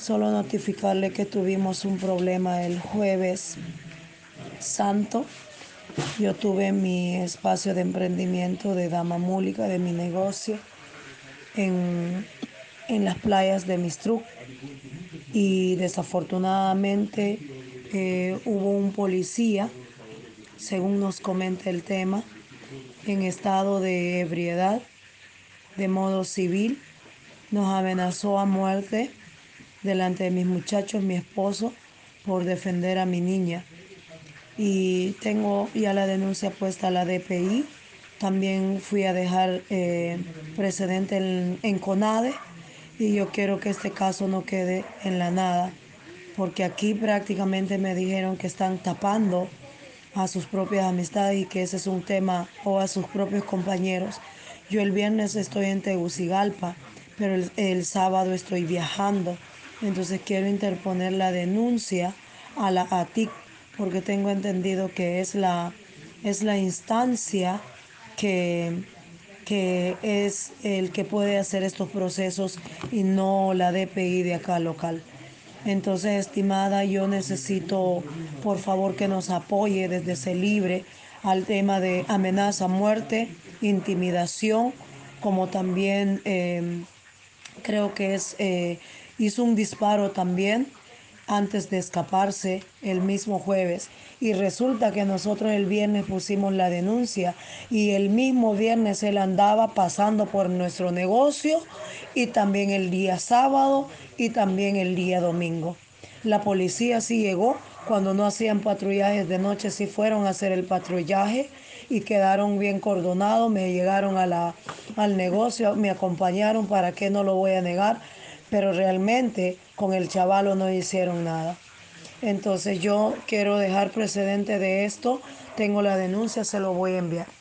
Solo notificarle que tuvimos un problema el jueves santo. Yo tuve mi espacio de emprendimiento de dama múlica de mi negocio en, en las playas de Mistruc y desafortunadamente eh, hubo un policía, según nos comenta el tema, en estado de ebriedad, de modo civil, nos amenazó a muerte delante de mis muchachos, mi esposo, por defender a mi niña. Y tengo ya la denuncia puesta a la DPI. También fui a dejar eh, precedente en, en CONADE y yo quiero que este caso no quede en la nada porque aquí prácticamente me dijeron que están tapando a sus propias amistades y que ese es un tema o a sus propios compañeros. Yo el viernes estoy en Tegucigalpa, pero el, sábado estoy viajando, entonces quiero interponer la denuncia a la ATIC porque tengo entendido que es la, es la instancia que, que es el que puede hacer estos procesos y no la DPI de acá local. Entonces, estimada, yo necesito, por favor, que nos apoye desde ese libre al tema de amenaza, muerte, intimidación, como también eh, creo que es, eh, hizo un disparo también antes de escaparse el mismo jueves. Y resulta que nosotros el viernes pusimos la denuncia y el mismo viernes él andaba pasando por nuestro negocio y también el día sábado y también el día domingo. La policía sí llegó cuando no hacían patrullajes de noche, sí fueron a hacer el patrullaje y quedaron bien cordonados, me llegaron al negocio, me acompañaron, para qué no lo voy a negar, pero realmente con el chavalo no hicieron nada. Entonces yo quiero dejar precedente de esto, tengo la denuncia, se lo voy a enviar.